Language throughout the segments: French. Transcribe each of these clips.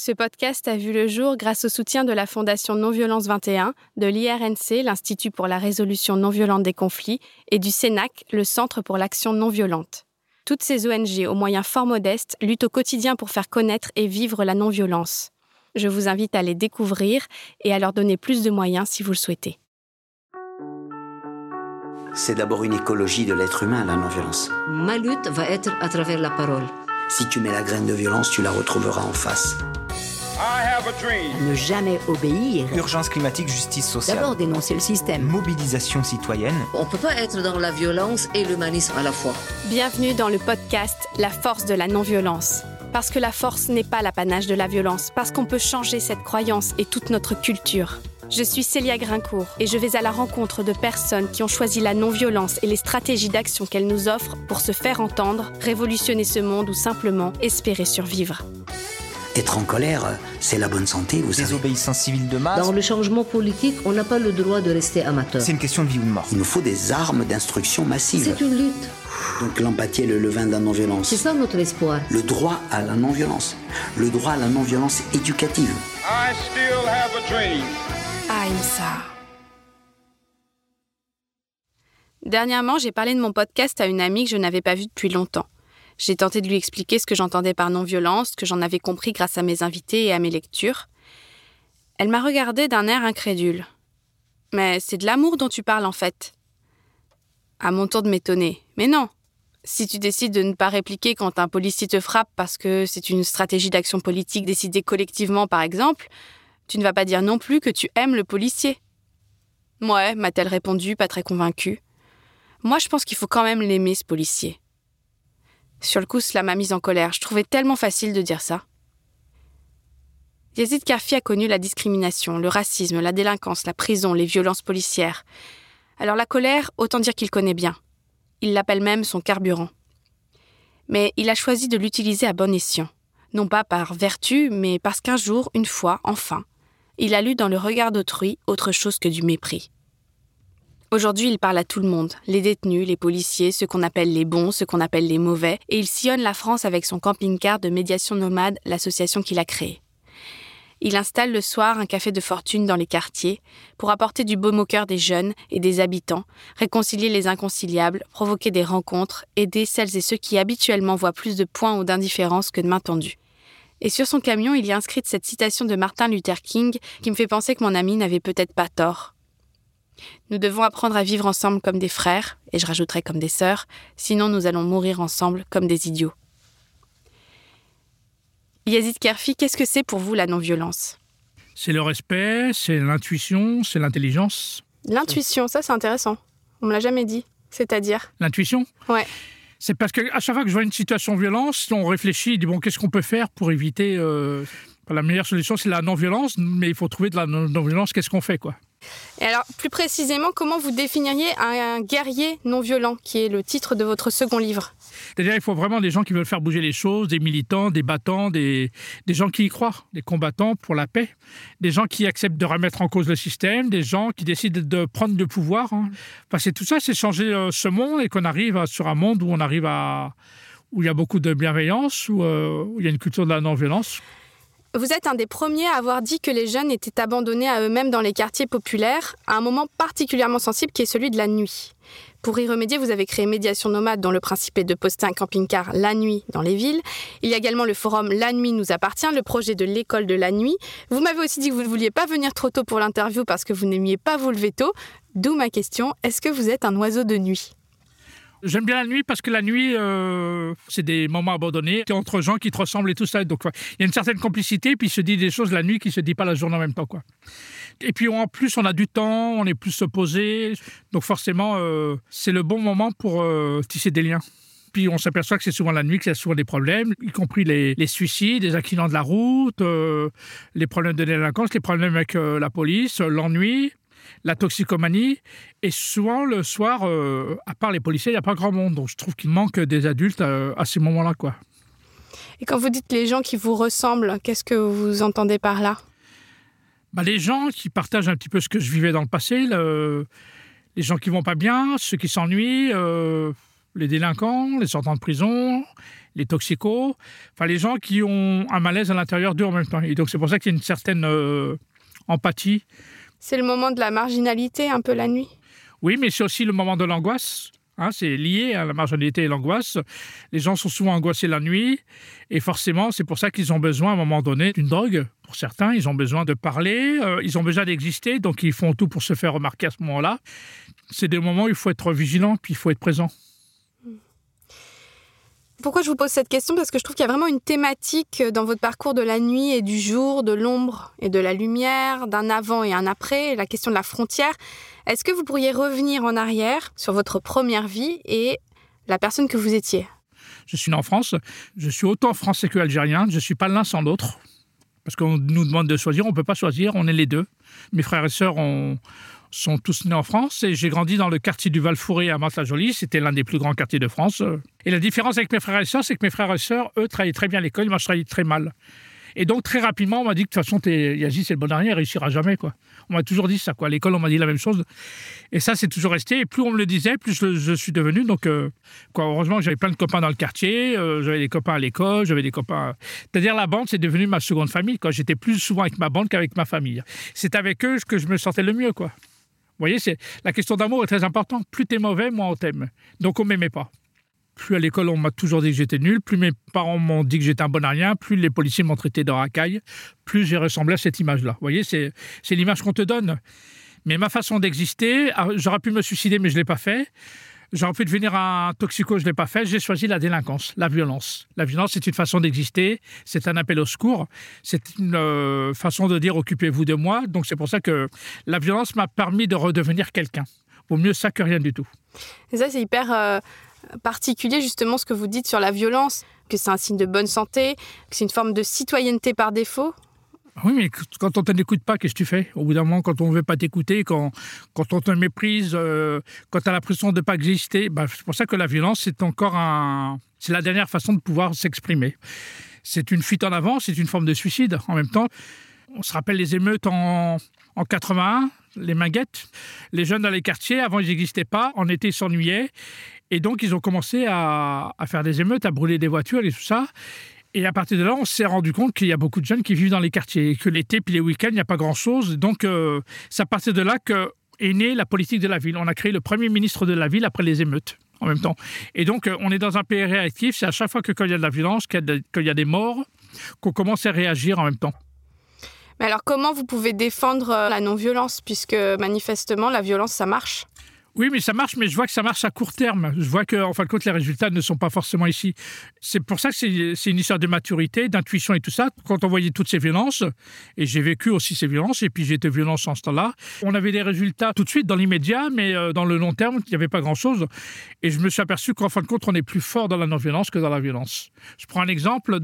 Ce podcast a vu le jour grâce au soutien de la Fondation Non-Violence 21, de l'IRNC, l'Institut pour la résolution non violente des conflits, et du CENAC, le Centre pour l'action non violente. Toutes ces ONG, aux moyens fort modestes, luttent au quotidien pour faire connaître et vivre la non-violence. Je vous invite à les découvrir et à leur donner plus de moyens si vous le souhaitez. C'est d'abord une écologie de l'être humain, la non-violence. Ma lutte va être à travers la parole. Si tu mets la graine de violence, tu la retrouveras en face. Ne jamais obéir. Urgence climatique, justice sociale. D'abord dénoncer le système. Mobilisation citoyenne. On ne peut pas être dans la violence et l'humanisme à la fois. Bienvenue dans le podcast La force de la non-violence. Parce que la force n'est pas l'apanage de la violence, parce qu'on peut changer cette croyance et toute notre culture. Je suis Célia Grincourt et je vais à la rencontre de personnes qui ont choisi la non-violence et les stratégies d'action qu'elles nous offrent pour se faire entendre, révolutionner ce monde ou simplement espérer survivre. Être en colère, c'est la bonne santé, vous savez. Désobéissance civile de masse. Dans le changement politique, on n'a pas le droit de rester amateur. C'est une question de vie ou de mort. Il nous faut des armes d'instruction massive. C'est une lutte. Donc l'empathie est le levain de la non-violence. C'est ça notre espoir. Le droit à la non-violence. Le droit à la non-violence éducative. I still have a dream. Ahimsa. Dernièrement, j'ai parlé de mon podcast à une amie que je n'avais pas vue depuis longtemps. J'ai tenté de lui expliquer ce que j'entendais par non-violence, que j'en avais compris grâce à mes invités et à mes lectures. Elle m'a regardé d'un air incrédule. Mais c'est de l'amour dont tu parles en fait. À mon tour de m'étonner. Mais non. Si tu décides de ne pas répliquer quand un policier te frappe parce que c'est une stratégie d'action politique décidée collectivement par exemple, tu ne vas pas dire non plus que tu aimes le policier. Ouais, m'a-t-elle répondu, pas très convaincue. Moi, je pense qu'il faut quand même l'aimer, ce policier. Sur le coup, cela m'a mise en colère. Je trouvais tellement facile de dire ça. Yazid Karfi a connu la discrimination, le racisme, la délinquance, la prison, les violences policières. Alors la colère, autant dire qu'il connaît bien. Il l'appelle même son carburant. Mais il a choisi de l'utiliser à bon escient. Non pas par vertu, mais parce qu'un jour, une fois, enfin, il a lu dans le regard d'autrui autre chose que du mépris. Aujourd'hui, il parle à tout le monde, les détenus, les policiers, ceux qu'on appelle les bons, ceux qu'on appelle les mauvais, et il sillonne la France avec son camping-car de médiation nomade, l'association qu'il a créée. Il installe le soir un café de fortune dans les quartiers pour apporter du baume au cœur des jeunes et des habitants, réconcilier les inconciliables, provoquer des rencontres, aider celles et ceux qui habituellement voient plus de points ou d'indifférence que de main tendue. Et sur son camion, il y a inscrite cette citation de Martin Luther King qui me fait penser que mon ami n'avait peut-être pas tort. Nous devons apprendre à vivre ensemble comme des frères, et je rajouterai comme des sœurs, sinon nous allons mourir ensemble comme des idiots. Yazid Kerfi, qu'est-ce que c'est pour vous la non-violence? C'est le respect, c'est l'intuition, c'est l'intelligence. L'intuition, ça c'est intéressant. On me l'a jamais dit. C'est-à-dire? L'intuition? Ouais. C'est parce qu'à chaque fois que je vois une situation de violence, on réfléchit, on dit bon, qu'est-ce qu'on peut faire pour éviter. euh, La meilleure solution, c'est la non-violence, mais il faut trouver de la non- non-violence, qu'est-ce qu'on fait, quoi? Et alors, plus précisément, comment vous définiriez un, guerrier non violent, qui est le titre de votre second livre? C'est-à-dire, il faut vraiment des gens qui veulent faire bouger les choses, des militants, des battants, des, gens qui y croient, des combattants pour la paix, des gens qui acceptent de remettre en cause le système, des gens qui décident de prendre le pouvoir. hein. Enfin, c'est tout ça, c'est changer euh, ce monde et qu'on arrive sur un monde où on arrive à où il y a beaucoup de bienveillance, où, euh, où il y a une culture de la non-violence. Vous êtes un des premiers à avoir dit que les jeunes étaient abandonnés à eux-mêmes dans les quartiers populaires à un moment particulièrement sensible qui est celui de la nuit. Pour y remédier, vous avez créé Médiation Nomade dont le principe est de poster un camping-car la nuit dans les villes. Il y a également le forum La Nuit nous appartient, le projet de l'école de la nuit. Vous m'avez aussi dit que vous ne vouliez pas venir trop tôt pour l'interview parce que vous n'aimiez pas vous lever tôt. D'où ma question, est-ce que vous êtes un oiseau de nuit? J'aime bien la nuit parce que la nuit, euh, c'est des moments abandonnés t'es entre gens qui te ressemblent et tout ça. Donc, il y a une certaine complicité, puis il se dit des choses la nuit qui se dit pas la journée en même temps. Quoi. Et puis en plus, on a du temps, on est plus posé. Donc forcément, euh, c'est le bon moment pour euh, tisser des liens. Puis on s'aperçoit que c'est souvent la nuit qu'il y a souvent des problèmes, y compris les, suicides, les accidents de la route, les problèmes de délinquance, les problèmes avec la police, l'ennui, la toxicomanie. Et souvent, le soir, euh, à part les policiers, il n'y a pas grand monde. Donc je trouve qu'il manque des adultes euh, à ces moments-là. quoi. Et quand vous dites les gens qui vous ressemblent, qu'est-ce que vous entendez par là? Bah, les gens qui partagent un petit peu ce que je vivais dans le passé, le- les gens qui vont pas bien, ceux qui s'ennuient, euh, les délinquants, les sortants de prison, les toxicos, enfin les gens qui ont un malaise à l'intérieur d'eux en même temps. Et donc c'est pour ça qu'il y a une certaine euh, empathie. C'est le moment de la marginalité, un peu la nuit Oui, mais c'est aussi le moment de l'angoisse. Hein, c'est lié à la marginalité et l'angoisse. Les gens sont souvent angoissés la nuit et forcément, c'est pour ça qu'ils ont besoin à un moment donné d'une drogue. Pour certains, ils ont besoin de parler, euh, ils ont besoin d'exister, donc ils font tout pour se faire remarquer à ce moment-là. C'est des moments où il faut être vigilant, puis il faut être présent. Pourquoi je vous pose cette question? Parce que je trouve qu'il y a vraiment une thématique dans votre parcours de la nuit et du jour, de l'ombre et de la lumière, d'un avant et un après, la question de la frontière. Est-ce que vous pourriez revenir en arrière sur votre première vie et la personne que vous étiez? Je suis né en France, je suis autant français que algérien, je ne suis pas l'un sans l'autre. Parce qu'on nous demande de choisir, on ne peut pas choisir, on est les deux. Mes frères et sœurs ont, sont tous nés en France et j'ai grandi dans le quartier du Val-Fouré à Mantes-la-Jolie. C'était l'un des plus grands quartiers de France. Et la différence avec mes frères et sœurs, c'est que mes frères et sœurs, eux, travaillaient très bien à l'école, moi, je travaillais très mal. Et donc, très rapidement, on m'a dit que de toute façon, Yazi, c'est le bon dernier, il réussira jamais. Quoi. On m'a toujours dit ça. Quoi. À l'école, on m'a dit la même chose. Et ça, c'est toujours resté. Et plus on me le disait, plus je, suis devenu. Donc, euh, quoi, heureusement, j'avais plein de copains dans le quartier. Euh, j'avais des copains à l'école. J'avais des copains. C'est-à-dire, la bande, c'est devenu ma seconde famille. J'étais plus souvent avec ma bande qu'avec ma famille. C'est avec eux que je me sentais le mieux. Quoi. Vous voyez, la question d'amour est très importante. Plus t'es mauvais, moins on t'aime. Donc on m'aimait pas. Plus à l'école, on m'a toujours dit que j'étais nul. Plus mes parents m'ont dit que j'étais un bon à rien. Plus les policiers m'ont traité de racaille. Plus j'ai ressemblé à cette image-là. Vous voyez, c'est l'image qu'on te donne. Mais ma façon d'exister, ah, j'aurais pu me suicider, mais je ne l'ai pas fait. J'aurais pu devenir un toxico, je ne l'ai pas fait. J'ai choisi la délinquance, la violence. La violence, c'est une façon d'exister, c'est un appel au secours, c'est une euh, façon de dire occupez-vous de moi. Donc c'est pour ça que la violence m'a permis de redevenir quelqu'un. Vaut mieux ça que rien du tout. Ça, c'est hyper euh, particulier, justement, ce que vous dites sur la violence, que c'est un signe de bonne santé, que c'est une forme de citoyenneté par défaut. Oui, mais quand on ne t'écoute pas, qu'est-ce que tu fais? Au bout d'un moment, quand on ne veut pas t'écouter, quand, on te méprise, euh, quand tu as l'impression de ne pas exister, bah, c'est pour ça que la violence, c'est encore un... C'est la dernière façon de pouvoir s'exprimer. C'est une fuite en avant, c'est une forme de suicide. En même temps, on se rappelle les émeutes en, en 81, les manguettes. Les jeunes dans les quartiers, avant, ils n'existaient pas. En été, ils s'ennuyaient. Et donc, ils ont commencé à faire des émeutes, à brûler des voitures et tout ça. Et à partir de là, on s'est rendu compte qu'il y a beaucoup de jeunes qui vivent dans les quartiers que l'été puis les week-ends, il n'y a pas grand-chose. Donc, euh, c'est à partir de là que est née la politique de la ville. On a créé le premier ministre de la ville après les émeutes en même temps. Et donc, euh, on est dans un pays réactif. C'est à chaque fois que quand il y a de la violence, qu'il y, y, a des morts, qu'on commence à réagir en même temps. Mais alors, comment vous pouvez défendre euh, la non-violence Puisque manifestement, la violence, ça marche? Oui, mais ça marche, mais je vois que ça marche à court terme. Je vois qu'en en fin de compte, les résultats ne sont pas forcément ici. C'est pour ça que c'est une histoire de maturité, d'intuition et tout ça. Quand on voyait toutes ces violences, et j'ai vécu aussi ces violences, et puis j'ai été violence en ce temps-là, on avait des résultats tout de suite dans l'immédiat, mais euh, dans le long terme, il n'y avait pas grand-chose. Et je me suis aperçu qu'en fin de compte, on est plus fort dans la non-violence que dans la violence. Je prends un exemple.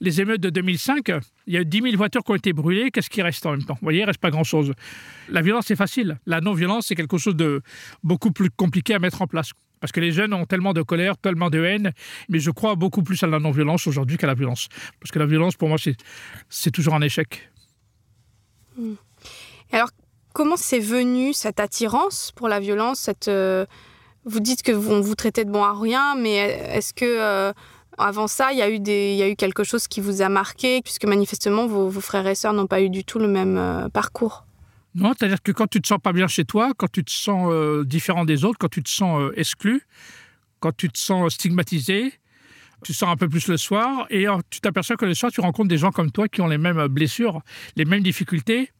Les émeutes de 2005, il y a eu 10 000 voitures qui ont été brûlées. Qu'est-ce qui reste en même temps? Vous voyez, il ne reste pas grand-chose. La violence, c'est facile. La non-violence, c'est quelque chose de beaucoup plus compliqué à mettre en place. Parce que les jeunes ont tellement de colère, tellement de haine. Mais je crois beaucoup plus à la non-violence aujourd'hui qu'à la violence. Parce que la violence, pour moi, c'est toujours un échec. Hmm. alors, comment c'est venu cette attirance pour la violence euh, Vous dites que vous, vous traitez de bon à rien, mais est-ce que... Euh, avant ça, il y, a eu quelque chose qui vous a marqué, puisque manifestement, vos, frères et sœurs n'ont pas eu du tout le même euh, parcours. Non, c'est-à-dire que quand tu te sens pas bien chez toi, quand tu te sens euh, différent des autres, quand tu te sens euh, exclu, quand tu te sens stigmatisé, tu sors un peu plus le soir et tu t'aperçois que le soir, tu rencontres des gens comme toi qui ont les mêmes blessures, les mêmes difficultés.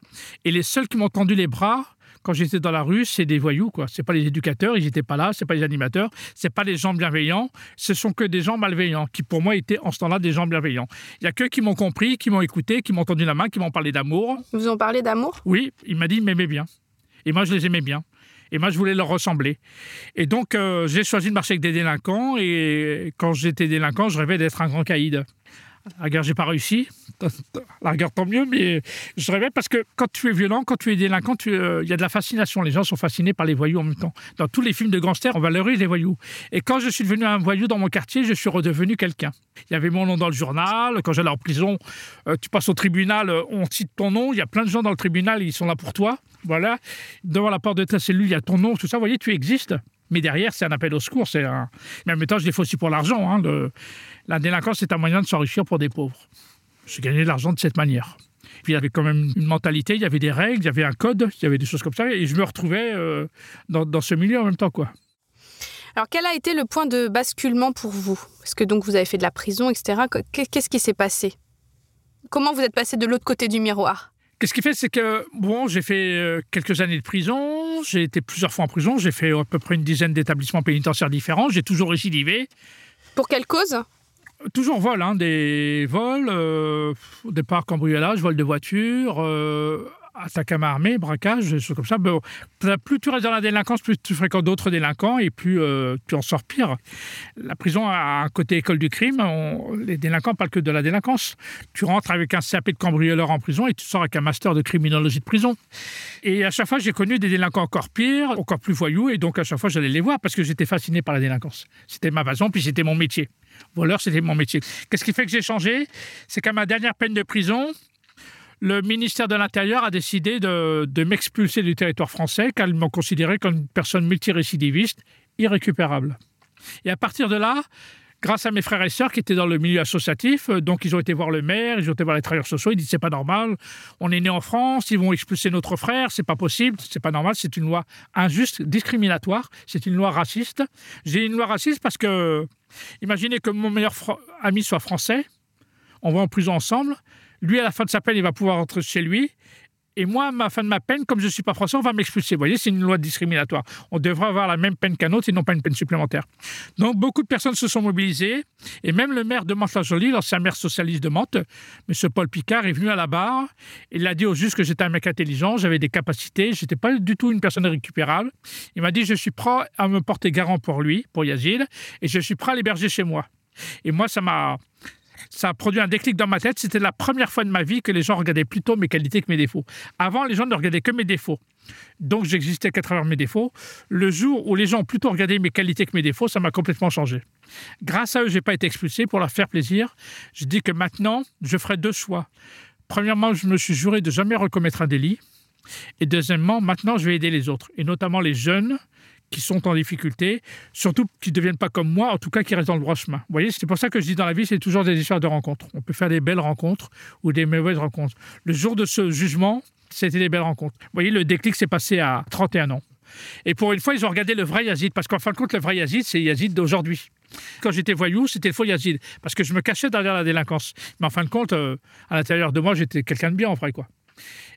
Et les seuls qui m'ont tendu les bras, quand j'étais dans la rue, c'est des voyous, quoi. C'est pas les éducateurs, ils n'étaient pas là, c'est pas les animateurs, c'est pas les gens bienveillants, ce sont que des gens malveillants, qui pour moi étaient en ce temps-là des gens bienveillants. Il y a que qui m'ont compris, qui m'ont écouté, qui m'ont tendu la main, qui m'ont parlé d'amour. Ils vous ont parlé d'amour? Oui, il m'a dit qu'ils m'aimaient bien. Et moi, je les aimais bien. Et moi, je voulais leur ressembler. Et donc, euh, j'ai choisi de marcher avec des délinquants. Et quand j'étais délinquant, je rêvais d'être un grand caïd. La rigueur, j'ai pas réussi. La rigueur, tant mieux, mais je rêvais parce que quand tu es violent, quand tu es délinquant, euh, il y a de la fascination. Les gens sont fascinés par les voyous en même temps. Dans tous les films de gangsters, on valorise les voyous. Et quand je suis devenu un voyou dans mon quartier, je suis redevenu quelqu'un. Il y avait mon nom dans le journal. Quand j'allais en prison, euh, tu passes au tribunal, euh, on cite ton nom. Il y a plein de gens dans le tribunal, ils sont là pour toi. Voilà. Devant la porte de ta cellule, il y a ton nom, tout ça. Vous voyez, tu existes. Mais derrière, c'est un appel au secours. C'est un... Mais en même temps, je l'ai fait aussi pour l'argent. Hein. La délinquance, c'est un moyen de s'enrichir pour des pauvres. J'ai gagné de l'argent de cette manière. Puis il y avait quand même une mentalité, il y avait des règles, il y avait un code, il y avait des choses comme ça. Et je me retrouvais euh, dans, dans ce milieu en même temps. quoi. Alors, quel a été le point de basculement pour vous? Parce que donc vous avez fait de la prison, etc. Qu'est-ce qui s'est passé? Comment vous êtes passé de l'autre côté du miroir? Qu'est-ce qui fait, c'est que bon, j'ai fait euh, quelques années de prison, j'ai été plusieurs fois en prison, j'ai fait à peu près une dizaine d'établissements pénitentiaires différents, j'ai toujours récidivé. Pour quelle cause? Toujours vol, hein, des vols, euh, départ cambriolage, vol de voiture, euh, attaque à main armée, braquage, des choses comme ça. Plus tu restes dans la délinquance, plus tu fréquentes d'autres délinquants et plus euh, tu en sors pire. La prison a un côté école du crime. les délinquants parlent que de la délinquance. Tu rentres avec un CAP de cambrioleur en prison et tu sors avec un master de criminologie de prison. Et à chaque fois, j'ai connu des délinquants encore pires, encore plus voyous. Et donc, à chaque fois, j'allais les voir parce que j'étais fasciné par la délinquance. C'était ma façon, puis c'était mon métier. Voleur, c'était mon métier. Qu'est-ce qui fait que j'ai changé? C'est qu'à ma dernière peine de prison, le ministère de l'Intérieur a décidé de, m'expulser du territoire français car ils m'ont considéré comme une personne multirécidiviste irrécupérable. Et à partir de là, grâce à mes frères et sœurs qui étaient dans le milieu associatif, euh, donc ils ont été voir le maire, ils ont été voir les travailleurs sociaux, ils disent c'est pas normal, on est né en France, ils vont expulser notre frère, c'est pas possible, c'est pas normal, c'est une loi injuste, discriminatoire, c'est une loi raciste. J'ai une loi raciste parce que imaginez que mon meilleur ami soit français, on va en prison ensemble, lui, à la fin de sa peine, il va pouvoir rentrer chez lui. Et moi, à la fin de ma peine, comme je ne suis pas français, on va m'expulser. Vous voyez, c'est une loi discriminatoire. On devrait avoir la même peine qu'un autre et non pas une peine supplémentaire. Donc, beaucoup de personnes se sont mobilisées. Et même le maire de Mantes-la-Jolie, l'ancien maire socialiste de Mantes, M. Paul Picard, est venu à la barre. Il a dit au juge que j'étais un mec intelligent, j'avais des capacités, je n'étais pas du tout une personne récupérable. Il m'a dit Je suis prêt à me porter garant pour lui, pour Yazid, et je suis prêt à l'héberger chez moi. Et moi, ça m'a ça a produit un déclic dans ma tête. C'était la première fois de ma vie que les gens regardaient plutôt mes qualités que mes défauts. Avant, les gens ne regardaient que mes défauts. Donc, j'existais qu'à travers mes défauts. Le jour où les gens ont plutôt regardé mes qualités que mes défauts, ça m'a complètement changé. Grâce à eux, je n'ai pas été expulsé pour leur faire plaisir. Je dis que maintenant, je ferai deux choix. Premièrement, je me suis juré de jamais recommettre un délit. Et deuxièmement, maintenant, je vais aider les autres, et notamment les jeunes qui sont en difficulté, surtout qui ne deviennent pas comme moi, en tout cas qui restent dans le droit chemin. Vous voyez, c'est pour ça que je dis dans la vie, c'est toujours des histoires de rencontres. On peut faire des belles rencontres ou des mauvaises rencontres. Le jour de ce jugement, c'était des belles rencontres. Vous voyez, le déclic s'est passé à 31 ans. Et pour une fois, ils ont regardé le vrai Yazid, parce qu'en fin de compte, le vrai Yazid, c'est Yazid d'aujourd'hui. Quand j'étais voyou, c'était le faux Yazid, parce que je me cachais derrière la délinquance. Mais en fin de compte, euh, à l'intérieur de moi, j'étais quelqu'un de bien, en vrai, quoi.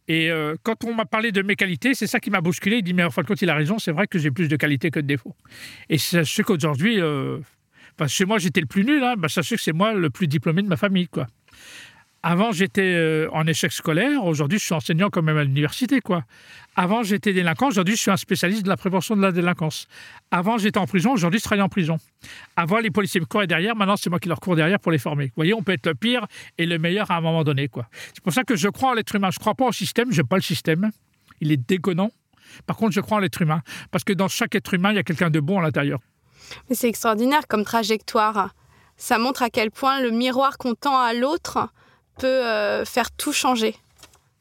Et euh, quand on m'a parlé de mes qualités, c'est ça qui m'a bousculé. Il dit, mais en fin de compte, il a raison, c'est vrai que j'ai plus de qualités que de défauts. Et sachez qu'aujourd'hui, euh, chez moi, j'étais le plus nul, hein, bah, sachez que c'est moi le plus diplômé de ma famille. quoi. Avant, j'étais euh, en échec scolaire. Aujourd'hui, je suis enseignant quand même à l'université, quoi. Avant, j'étais délinquant. Aujourd'hui, je suis un spécialiste de la prévention de la délinquance. Avant, j'étais en prison. Aujourd'hui, je travaille en prison. Avant, les policiers me couraient derrière. Maintenant, c'est moi qui leur cours derrière pour les former. Vous voyez, on peut être le pire et le meilleur à un moment donné, quoi. C'est pour ça que je crois en l'être humain. Je ne crois pas au système. Je n'aime pas le système. Il est déconnant. Par contre, je crois en l'être humain. Parce que dans chaque être humain, il y a quelqu'un de bon à l'intérieur. Mais c'est extraordinaire comme trajectoire. Ça montre à quel point le miroir qu'on tend à l'autre peut euh, faire tout changer.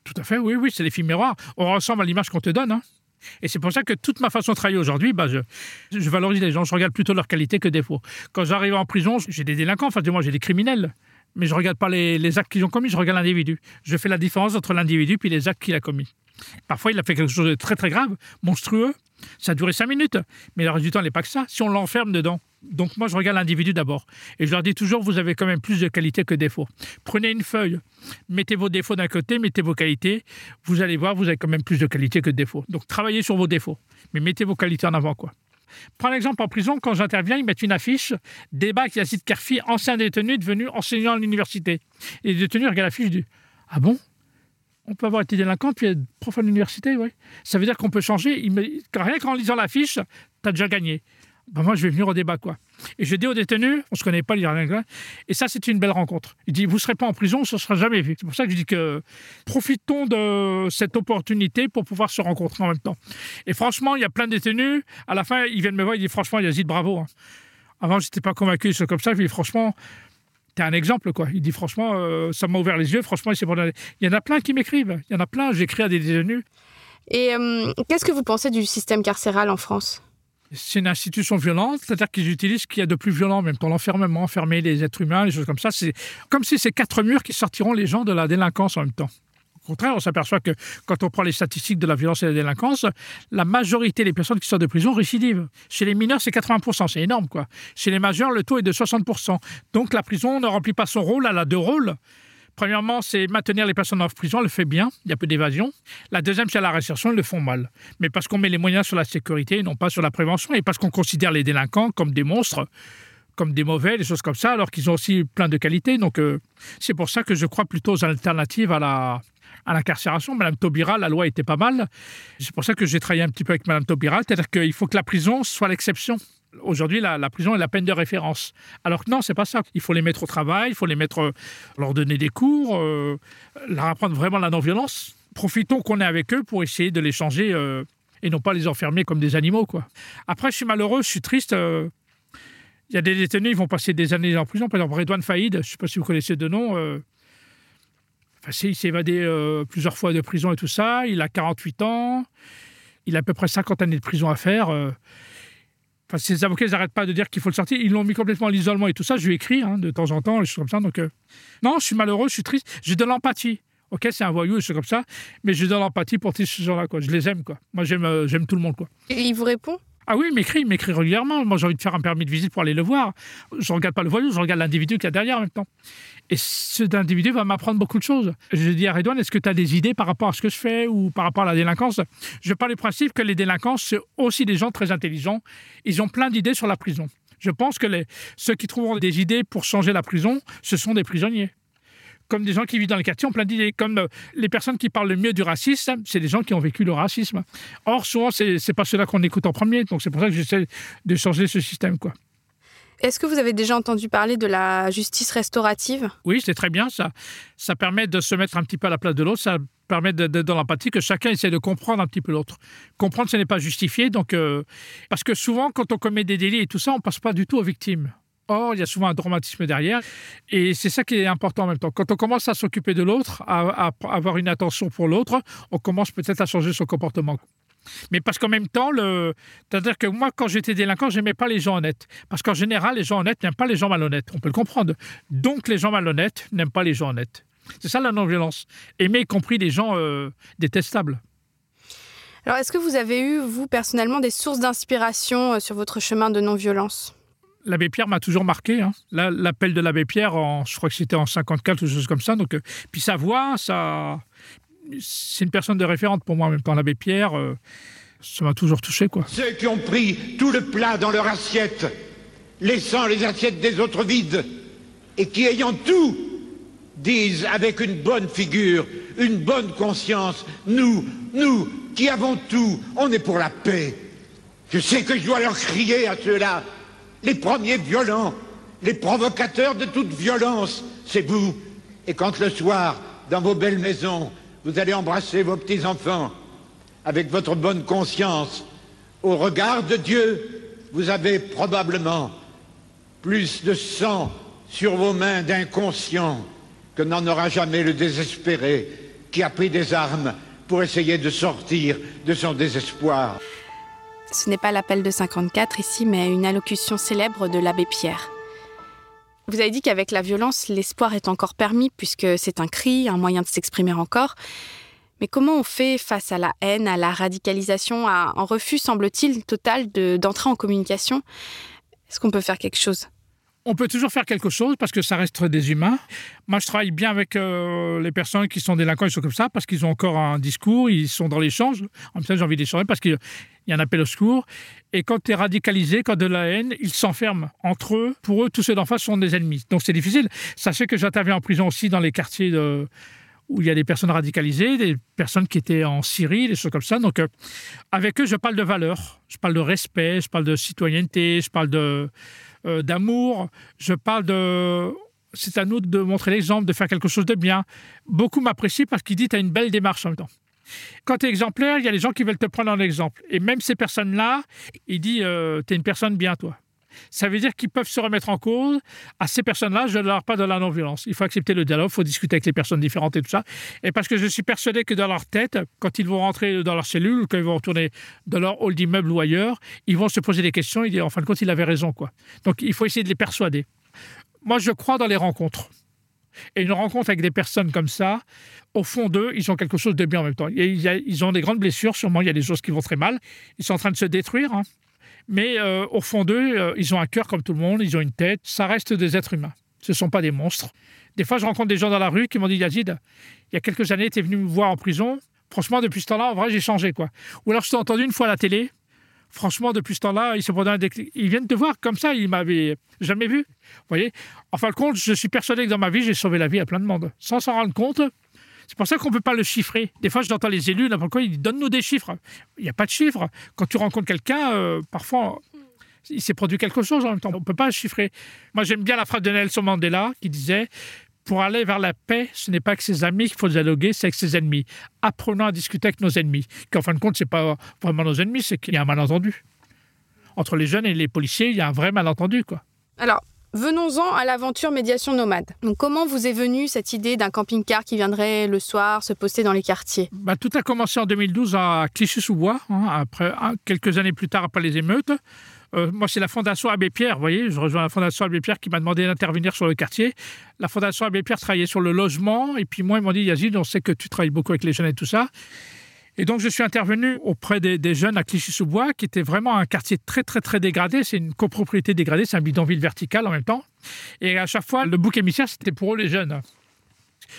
Tout à fait, oui, oui, c'est les films miroirs. On ressemble à l'image qu'on te donne. Hein. Et c'est pour ça que toute ma façon de travailler aujourd'hui, bah, je, je, valorise les gens, je regarde plutôt leurs qualités que défauts. Quand j'arrive en prison, j'ai des délinquants, enfin, du moi, j'ai des criminels. Mais je ne regarde pas les, les actes qu'ils ont commis, je regarde l'individu. Je fais la différence entre l'individu et les actes qu'il a commis. Parfois, il a fait quelque chose de très très grave, monstrueux. Ça a duré cinq minutes, mais le résultat n'est pas que ça. Si on l'enferme dedans, donc moi je regarde l'individu d'abord. Et je leur dis toujours, vous avez quand même plus de qualités que défauts. Prenez une feuille, mettez vos défauts d'un côté, mettez vos qualités. Vous allez voir, vous avez quand même plus de qualités que défauts. Donc travaillez sur vos défauts, mais mettez vos qualités en avant. quoi. Prends l'exemple en prison, quand j'interviens, ils mettent une affiche débat avec Yacine Kerfi, ancien détenu devenu enseignant à l'université. Et les détenus regardent l'affiche du Ah bon? On peut avoir été délinquant puis être prof à l'université, oui. Ça veut dire qu'on peut changer. Rien qu'en lisant l'affiche, tu as déjà gagné. Ben moi, je vais venir au débat, quoi. Et je dis aux détenus, on se connaît pas, rien et ça, c'est une belle rencontre. Il dit, vous serez pas en prison, ce sera jamais vu. C'est pour ça que je dis que profitons de cette opportunité pour pouvoir se rencontrer en même temps. Et franchement, il y a plein de détenus. À la fin, ils viennent me voir, ils disent, franchement, Yazid, bravo. Hein. Avant, je n'étais pas convaincu, c'est comme ça. Je dis, franchement, T'es un exemple, quoi. Il dit franchement, euh, ça m'a ouvert les yeux. Franchement, il y en a plein qui m'écrivent. Il y en a plein. J'écris à des détenus. Et euh, qu'est-ce que vous pensez du système carcéral en France? C'est une institution violente, c'est-à-dire qu'ils utilisent ce qu'il y a de plus violent, même dans l'enfermement, enfermer les êtres humains, les choses comme ça. C'est comme si ces quatre murs qui sortiront les gens de la délinquance en même temps. Contraire, on s'aperçoit que quand on prend les statistiques de la violence et de la délinquance, la majorité des personnes qui sortent de prison récidivent. Chez les mineurs, c'est 80%, c'est énorme quoi. Chez les majeurs, le taux est de 60%. Donc la prison ne remplit pas son rôle, elle a deux rôles. Premièrement, c'est maintenir les personnes en prison, elle le fait bien, il y a peu d'évasion. La deuxième, c'est la réinsertion, ils le font mal. Mais parce qu'on met les moyens sur la sécurité et non pas sur la prévention, et parce qu'on considère les délinquants comme des monstres, comme des mauvais, des choses comme ça, alors qu'ils ont aussi plein de qualités. Donc euh, c'est pour ça que je crois plutôt aux alternatives à la, à l'incarcération. Madame Taubira, la loi était pas mal. C'est pour ça que j'ai travaillé un petit peu avec Madame Taubira, c'est-à-dire qu'il faut que la prison soit l'exception. Aujourd'hui, la, prison est la peine de référence. Alors que non, c'est pas ça. Il faut les mettre au travail, il faut les mettre, euh, leur donner des cours, euh, leur apprendre vraiment la non-violence. Profitons qu'on est avec eux pour essayer de les changer euh, et non pas les enfermer comme des animaux. Quoi. Après, je suis malheureux, je suis triste. Il y a des détenus, ils vont passer des années en prison. Par exemple, Redouane Faïd, je ne sais pas si vous connaissez de nom. Il s'est évadé plusieurs fois de prison et tout ça. Il a 48 ans. Il a à peu près 50 années de prison à faire. Enfin, ces avocats, ils n'arrêtent pas de dire qu'il faut le sortir. Ils l'ont mis complètement à l'isolement et tout ça. Je lui écris hein, de temps en temps, des choses comme ça. Donc, euh, non, je suis malheureux, je suis triste. J'ai de l'empathie. Ok, c'est un voyou, des choses comme ça. Mais j'ai de l'empathie pour ces gens-là. Je les aime. Moi, j'aime, euh, j'aime tout le monde. Et il vous répond? Ah oui, il m'écrit, il m'écrit régulièrement. Moi, j'ai envie de faire un permis de visite pour aller le voir. Je ne regarde pas le voyou, je regarde l'individu qui y a derrière en même temps. Et cet individu va m'apprendre beaucoup de choses. Je dis à Redouane, est-ce que tu as des idées par rapport à ce que je fais ou par rapport à la délinquance? Je parle du principe que les délinquants, c'est aussi des gens très intelligents. Ils ont plein d'idées sur la prison. Je pense que ceux qui trouveront des idées pour changer la prison, ce sont des prisonniers comme des gens qui vivent dans les quartiers ont plein d'idées. Comme euh, les personnes qui parlent le mieux du racisme, c'est des gens qui ont vécu le racisme. Or, souvent, c'est n'est pas ceux-là qu'on écoute en premier. Donc, c'est pour ça que j'essaie de changer ce système. quoi. Est-ce que vous avez déjà entendu parler de la justice restaurative? Oui, c'est très bien. Ça, ça permet de se mettre un petit peu à la place de l'autre. Ça permet d'être dans l'empathie, que chacun essaie de comprendre un petit peu l'autre. Comprendre, ce n'est pas justifié. Donc, euh, parce que souvent, quand on commet des délits et tout ça, on passe pas du tout aux victimes. Or, il y a souvent un dramatisme derrière. Et c'est ça qui est important en même temps. Quand on commence à s'occuper de l'autre, à, avoir une attention pour l'autre, on commence peut-être à changer son comportement. Mais parce qu'en même temps, c'est-à-dire que moi, quand j'étais délinquant, je n'aimais pas les gens honnêtes. Parce qu'en général, les gens honnêtes n'aiment pas les gens malhonnêtes. On peut le comprendre. Donc, les gens malhonnêtes n'aiment pas les gens honnêtes. C'est ça la non-violence. Aimer y compris les gens euh, détestables. Alors, est-ce que vous avez eu, vous, personnellement, des sources d'inspiration euh, sur votre chemin de non-violence? L'abbé Pierre m'a toujours marqué. Hein. L'appel de l'abbé Pierre, je crois que c'était en 54 ou quelque chose comme ça. Donc, euh, puis sa voix, ça, c'est une personne de référence pour moi, même temps. L'abbé Pierre, euh, ça m'a toujours touché. quoi. Ceux qui ont pris tout le plat dans leur assiette, laissant les assiettes des autres vides, et qui, ayant tout, disent avec une bonne figure, une bonne conscience, nous, nous, qui avons tout, on est pour la paix. Je sais que je dois leur crier à ceux-là, les premiers violents, les provocateurs de toute violence, c'est vous. Et quand le soir, dans vos belles maisons, vous allez embrasser vos petits-enfants, avec votre bonne conscience, au regard de Dieu, vous avez probablement plus de sang sur vos mains d'inconscient que n'en aura jamais le désespéré qui a pris des armes pour essayer de sortir de son désespoir. Ce n'est pas l'appel de 54 ici, mais une allocution célèbre de l'abbé Pierre. Vous avez dit qu'avec la violence, l'espoir est encore permis, puisque c'est un cri, un moyen de s'exprimer encore. Mais comment on fait face à la haine, à la radicalisation, à un refus, semble-t-il, total d'entrer en communication? Est-ce qu'on peut faire quelque chose? On peut toujours faire quelque chose parce que ça reste des humains. Moi, je travaille bien avec euh, les personnes qui sont délinquants, ils sont comme ça, parce qu'ils ont encore un discours, ils sont dans l'échange. En même temps, j'ai envie d'échanger parce qu'il y a un appel au secours. Et quand tu es radicalisé, quand de la haine, ils s'enferment entre eux. Pour eux, tous ceux d'en face sont des ennemis. Donc c'est difficile. Sachez que j'interviens en prison aussi dans les quartiers où il y a des personnes radicalisées, des personnes qui étaient en Syrie, des choses comme ça. Donc, euh, avec eux, je parle de valeurs, je parle de respect, je parle de citoyenneté, je parle euh, d'amour, je parle de... C'est à nous de montrer l'exemple, de faire quelque chose de bien. Beaucoup m'apprécient parce qu'ils disent tu as une belle démarche en même temps. Quand tu es exemplaire, il y a des gens qui veulent te prendre en exemple. Et même ces personnes-là, ils disent euh, tu es une personne bien, toi. Ça veut dire qu'ils peuvent se remettre en cause. À ces personnes-là, je ne leur pas de la non-violence. Il faut accepter le dialogue, il faut discuter avec les personnes différentes et tout ça. Et parce que je suis persuadé que dans leur tête, quand ils vont rentrer dans leur cellule, quand ils vont retourner dans leur hall d'immeuble ou ailleurs, ils vont se poser des questions. Disent, en fin de compte, il avait raison. quoi. Donc, il faut essayer de les persuader. Moi, je crois dans les rencontres. Et une rencontre avec des personnes comme ça, au fond d'eux, ils ont quelque chose de bien en même temps. Ils ont des grandes blessures, sûrement, il y a des choses qui vont très mal. Ils sont en train de se détruire. Hein. Mais euh, au fond d'eux, euh, ils ont un cœur comme tout le monde, ils ont une tête. Ça reste des êtres humains. Ce ne sont pas des monstres. Des fois, je rencontre des gens dans la rue qui m'ont dit Yazid, il y a quelques années, tu es venu me voir en prison. Franchement, depuis ce temps-là, en vrai, j'ai changé. quoi. Ou alors, je t'ai entendu une fois à la télé. Franchement, depuis ce temps-là, ils, se ils viennent te voir comme ça, ils m'avaient jamais vu. Voyez? En fin de compte, je suis persuadé que dans ma vie, j'ai sauvé la vie à plein de monde. Sans s'en rendre compte, c'est pour ça qu'on ne peut pas le chiffrer. Des fois, j'entends les élus, ils disent donne-nous des chiffres. Il n'y a pas de chiffres. Quand tu rencontres quelqu'un, euh, parfois, il s'est produit quelque chose en même temps. On ne peut pas chiffrer. Moi, j'aime bien la phrase de Nelson Mandela qui disait Pour aller vers la paix, ce n'est pas avec ses amis qu'il faut dialoguer, c'est avec ses ennemis. Apprenons à discuter avec nos ennemis. Qu'en fin de compte, ce n'est pas vraiment nos ennemis, c'est qu'il y a un malentendu. Entre les jeunes et les policiers, il y a un vrai malentendu. quoi. Alors, Venons-en à l'aventure médiation nomade. Donc, comment vous est venue cette idée d'un camping-car qui viendrait le soir se poster dans les quartiers? Bah, Tout a commencé en 2012 à Clichy-sous-Bois, hein, après, quelques années plus tard après les émeutes. Euh, moi, c'est la Fondation Abbé Pierre, vous voyez, je rejoins la Fondation Abbé Pierre qui m'a demandé d'intervenir sur le quartier. La Fondation Abbé Pierre travaillait sur le logement, et puis moi, ils m'ont dit Yazid, on sait que tu travailles beaucoup avec les jeunes et tout ça. Et donc, je suis intervenu auprès des, jeunes à Clichy-sous-Bois, qui était vraiment un quartier très, très, très dégradé. C'est une copropriété dégradée, c'est un bidonville vertical en même temps. Et à chaque fois, le bouc émissaire, c'était pour eux les jeunes.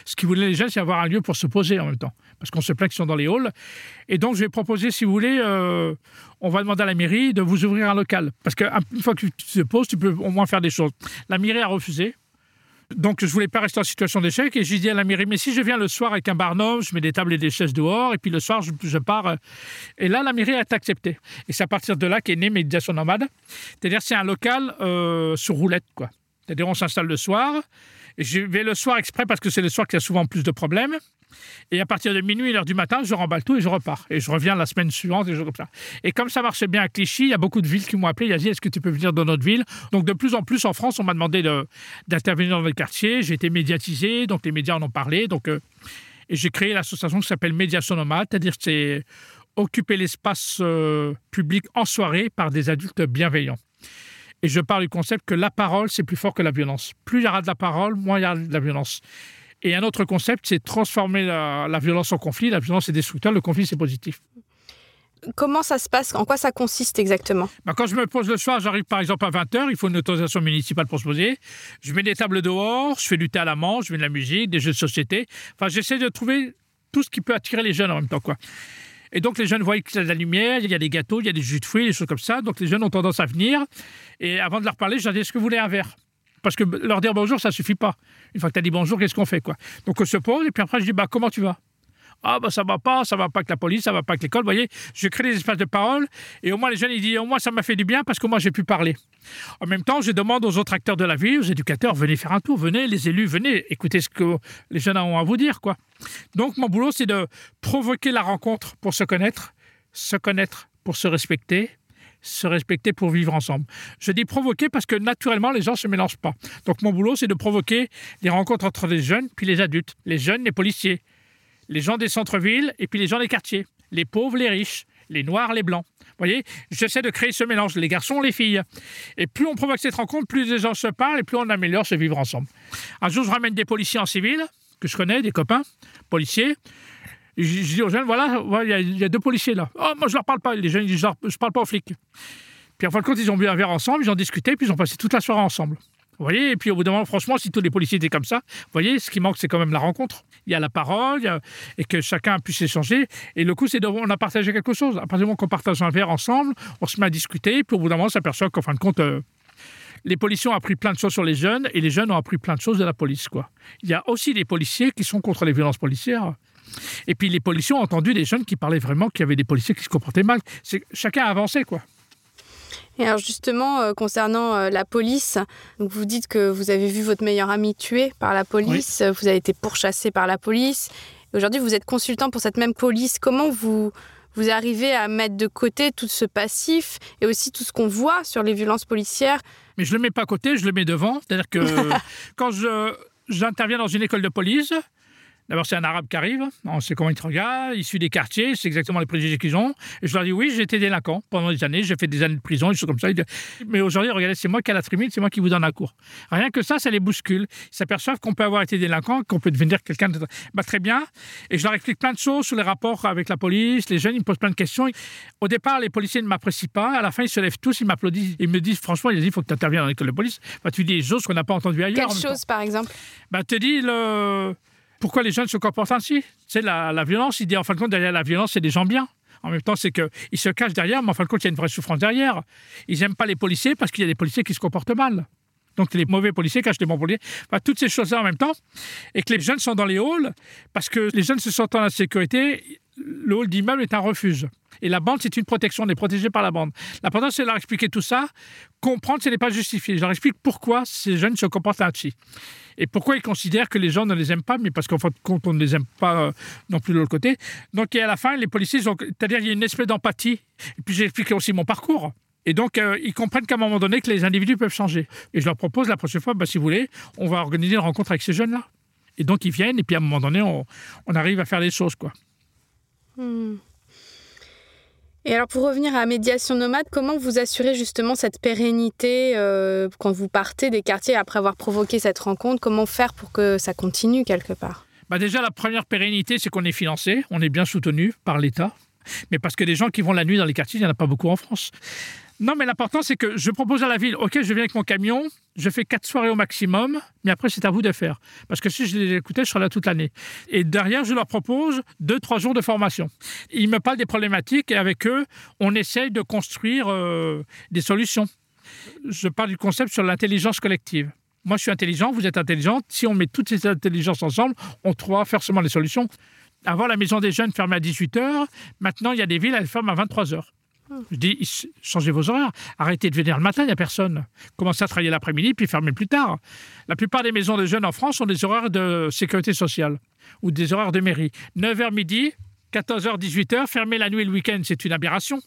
Ce qu'ils voulaient les jeunes, c'est avoir un lieu pour se poser en même temps. Parce qu'on se plaint qu'ils sont dans les halls. Et donc, je vais proposer, si vous voulez, euh, on va demander à la mairie de vous ouvrir un local. Parce qu'une fois que tu te poses, tu peux au moins faire des choses. La mairie a refusé. Donc, je voulais pas rester en situation d'échec et j'ai dit à la mairie, mais si je viens le soir avec un barnum, je mets des tables et des chaises dehors et puis le soir, je, pars. Euh. Et là, la mairie a accepté. Et c'est à partir de là qu'est née Médiation Nomade. C'est-à-dire, c'est un local euh, sur roulette, quoi. C'est-à-dire, on s'installe le soir. Je vais le soir exprès parce que c'est le soir qu'il y a souvent plus de problèmes. Et à partir de minuit, l'heure du matin, je remballe tout et je repars. Et je reviens la semaine suivante et je comme ça. Et comme ça marchait bien à Clichy, il y a beaucoup de villes qui m'ont appelé. Il a dit Est-ce que tu peux venir dans notre ville? Donc de plus en plus en France, on m'a demandé d'intervenir dans les quartiers. J'ai été médiatisé, donc les médias en ont parlé. Donc, euh, et j'ai créé l'association qui s'appelle Médiation Nomade, c'est-à-dire c'est occuper l'espace euh, public en soirée par des adultes bienveillants. Et je parle du concept que la parole, c'est plus fort que la violence. Plus il y aura de la parole, moins il y aura de la violence. Et un autre concept, c'est transformer la, violence en conflit. La violence est destructeur, le conflit c'est positif. Comment ça se passe? En quoi ça consiste exactement? Bah, Quand je me pose le soir, j'arrive par exemple à 20h, il faut une autorisation municipale pour se poser. Je mets des tables dehors, je fais du thé à la manche, je mets de la musique, des jeux de société. Enfin, j'essaie de trouver tout ce qui peut attirer les jeunes en même temps. Quoi. Et donc les jeunes voient qu'il y a de la lumière, il y a des gâteaux, il y a des jus de fruits, des choses comme ça. Donc les jeunes ont tendance à venir. Et avant de leur parler, je leur dis Est-ce que vous voulez un verre? Parce que leur dire bonjour, ça suffit pas. Une fois que tu as dit bonjour, qu'est-ce qu'on fait quoi? Donc on se pose et puis après je dis bah comment tu vas? Ah bah ça va pas, ça va pas avec la police, ça va pas avec l'école, vous voyez, je crée des espaces de parole et au moins les jeunes ils disent au moins ça m'a fait du bien parce que moi j'ai pu parler. En même temps, je demande aux autres acteurs de la vie, aux éducateurs, venez faire un tour, venez les élus, venez écoutez ce que les jeunes ont à vous dire quoi. Donc mon boulot c'est de provoquer la rencontre pour se connaître, se connaître pour se respecter se respecter pour vivre ensemble. Je dis provoquer parce que naturellement, les gens ne se mélangent pas. Donc mon boulot, c'est de provoquer des rencontres entre les jeunes puis les adultes, les jeunes, les policiers, les gens des centres-villes et puis les gens des quartiers, les pauvres, les riches, les noirs, les blancs. Vous voyez, j'essaie de créer ce mélange, les garçons, les filles. Et plus on provoque cette rencontre, plus les gens se parlent et plus on améliore ce vivre ensemble. Un jour, je ramène des policiers en civil, que je connais, des copains, policiers. Je, dis aux jeunes, voilà, il y, a deux policiers là. Oh, moi je leur parle pas. Les jeunes disent, je ne parle pas aux flics. Puis en fin de compte, ils ont bu un verre ensemble, ils ont discuté, puis ils ont passé toute la soirée ensemble. Voyez, et puis au bout d'un moment, franchement, si tous les policiers étaient comme ça, vous voyez, ce qui manque, c'est quand même la rencontre. Il y a la parole, et que chacun puisse échanger. Et le coup, c'est on a partagé quelque chose. À partir du moment qu'on partage un verre ensemble, on se met à discuter, puis au bout d'un moment, on s'aperçoit qu'en fin de compte, euh, les policiers ont appris plein de choses sur les jeunes, et les jeunes ont appris plein de choses de la police. Quoi. Il y a aussi des policiers qui sont contre les violences policières. Et puis les policiers ont entendu des jeunes qui parlaient vraiment qu'il y avait des policiers qui se comportaient mal. Chacun a avancé, quoi. Et alors justement, euh, concernant euh, la police, donc vous dites que vous avez vu votre meilleur ami tué par la police, vous avez été pourchassé par la police. Aujourd'hui, vous êtes consultant pour cette même police. Comment vous, vous arrivez à mettre de côté tout ce passif et aussi tout ce qu'on voit sur les violences policières? Mais je le mets pas à côté, je le mets devant. C'est-à-dire que quand je, j'interviens dans une école de police, D'abord, c'est un arabe qui arrive, on sait comment il te regarde, issu des quartiers, c'est exactement les préjugés qu'ils ont. Et je leur dis oui, j'ai été délinquant pendant des années, j'ai fait des années de prison, des choses comme ça. Mais aujourd'hui, regardez, c'est moi qui ai la tribune, c'est moi qui vous donne un cours. Rien que ça, ça les bouscule. Ils s'aperçoivent qu'on peut avoir été délinquant, qu'on peut devenir quelqu'un de. Bah, très bien. Et je leur explique plein de choses sur les rapports avec la police. Les jeunes, ils me posent plein de questions. Au départ, les policiers ne m'apprécient pas. À la fin, ils se lèvent tous, ils m'applaudissent. Ils me disent franchement, il faut que tu interviennes dans l'école de police. Bah, tu dis des choses qu'on n'a pas entendues ailleurs. Quelle chose, par exemple? Bah, te dis le pourquoi les jeunes se comportent ainsi? C'est la, violence. Il dit en fin de compte, derrière la violence, c'est des gens bien. En même temps, c'est qu'ils se cachent derrière, mais en fin de compte, il y a une vraie souffrance derrière. Ils n'aiment pas les policiers parce qu'il y a des policiers qui se comportent mal. Donc les mauvais policiers cachent les bons policiers. toutes ces choses-là en même temps. Et que les jeunes sont dans les halls parce que les jeunes se sentent en sécurité. Le hall d'immeuble est un refuge. Et la bande, c'est une protection, on est protégé par la bande. L'important, c'est de leur expliquer tout ça, comprendre ce n'est pas justifié. Je leur explique pourquoi ces jeunes se comportent ainsi. Et pourquoi ils considèrent que les gens ne les aiment pas, mais parce qu'en fait, compte, on ne les aime pas euh, non plus de l'autre côté. Donc, à la fin, les policiers, c'est-à-dire, il y a une espèce d'empathie. Et puis, j'ai expliqué aussi mon parcours. Et donc, euh, ils comprennent qu'à un moment donné, que les individus peuvent changer. Et je leur propose la prochaine fois, bah, si vous voulez, on va organiser une rencontre avec ces jeunes-là. Et donc, ils viennent, et puis à un moment donné, on, arrive à faire des choses, quoi. Hmm. Et alors pour revenir à médiation nomade, comment vous assurez justement cette pérennité euh, quand vous partez des quartiers après avoir provoqué cette rencontre? Comment faire pour que ça continue quelque part? Bah Déjà, la première pérennité, c'est qu'on est financé, on est bien soutenu par l'État. Mais parce que les gens qui vont la nuit dans les quartiers, il n'y en a pas beaucoup en France. Non, mais l'important, c'est que je propose à la ville, OK, je viens avec mon camion, je fais quatre soirées au maximum, mais après, c'est à vous de faire. Parce que si je les écoutais, je serais là toute l'année. Et derrière, je leur propose deux, trois jours de formation. Ils me parlent des problématiques et avec eux, on essaye de construire euh, des solutions. Je parle du concept sur l'intelligence collective. Moi, je suis intelligent, vous êtes intelligente. Si on met toutes ces intelligences ensemble, on trouvera forcément les solutions. Avant, la maison des jeunes fermait à 18h. Maintenant, il y a des villes, elles ferment à 23h. Je dis, changez vos horaires. Arrêtez de venir le matin, il n'y a personne. Commencez à travailler l'après-midi, puis fermez plus tard. La plupart des maisons de jeunes en France ont des horaires de sécurité sociale ou des horaires de mairie. 9h midi, 14h, 18h, fermer la nuit et le week-end, c'est une aberration.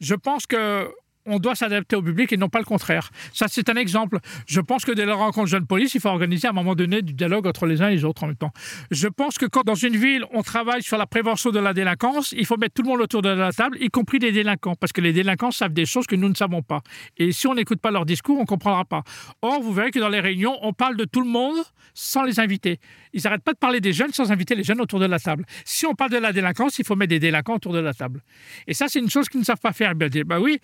Je pense que on doit s'adapter au public et non pas le contraire. Ça, c'est un exemple. Je pense que dès la rencontre jeune police, il faut organiser à un moment donné du dialogue entre les uns et les autres en même temps. Je pense que quand dans une ville, on travaille sur la prévention de la délinquance, il faut mettre tout le monde autour de la table, y compris les délinquants, parce que les délinquants savent des choses que nous ne savons pas. Et si on n'écoute pas leur discours, on ne comprendra pas. Or, vous verrez que dans les réunions, on parle de tout le monde sans les inviter. Ils n'arrêtent pas de parler des jeunes sans inviter les jeunes autour de la table. Si on parle de la délinquance, il faut mettre des délinquants autour de la table. Et ça, c'est une chose qu'ils ne savent pas faire. Bah oui,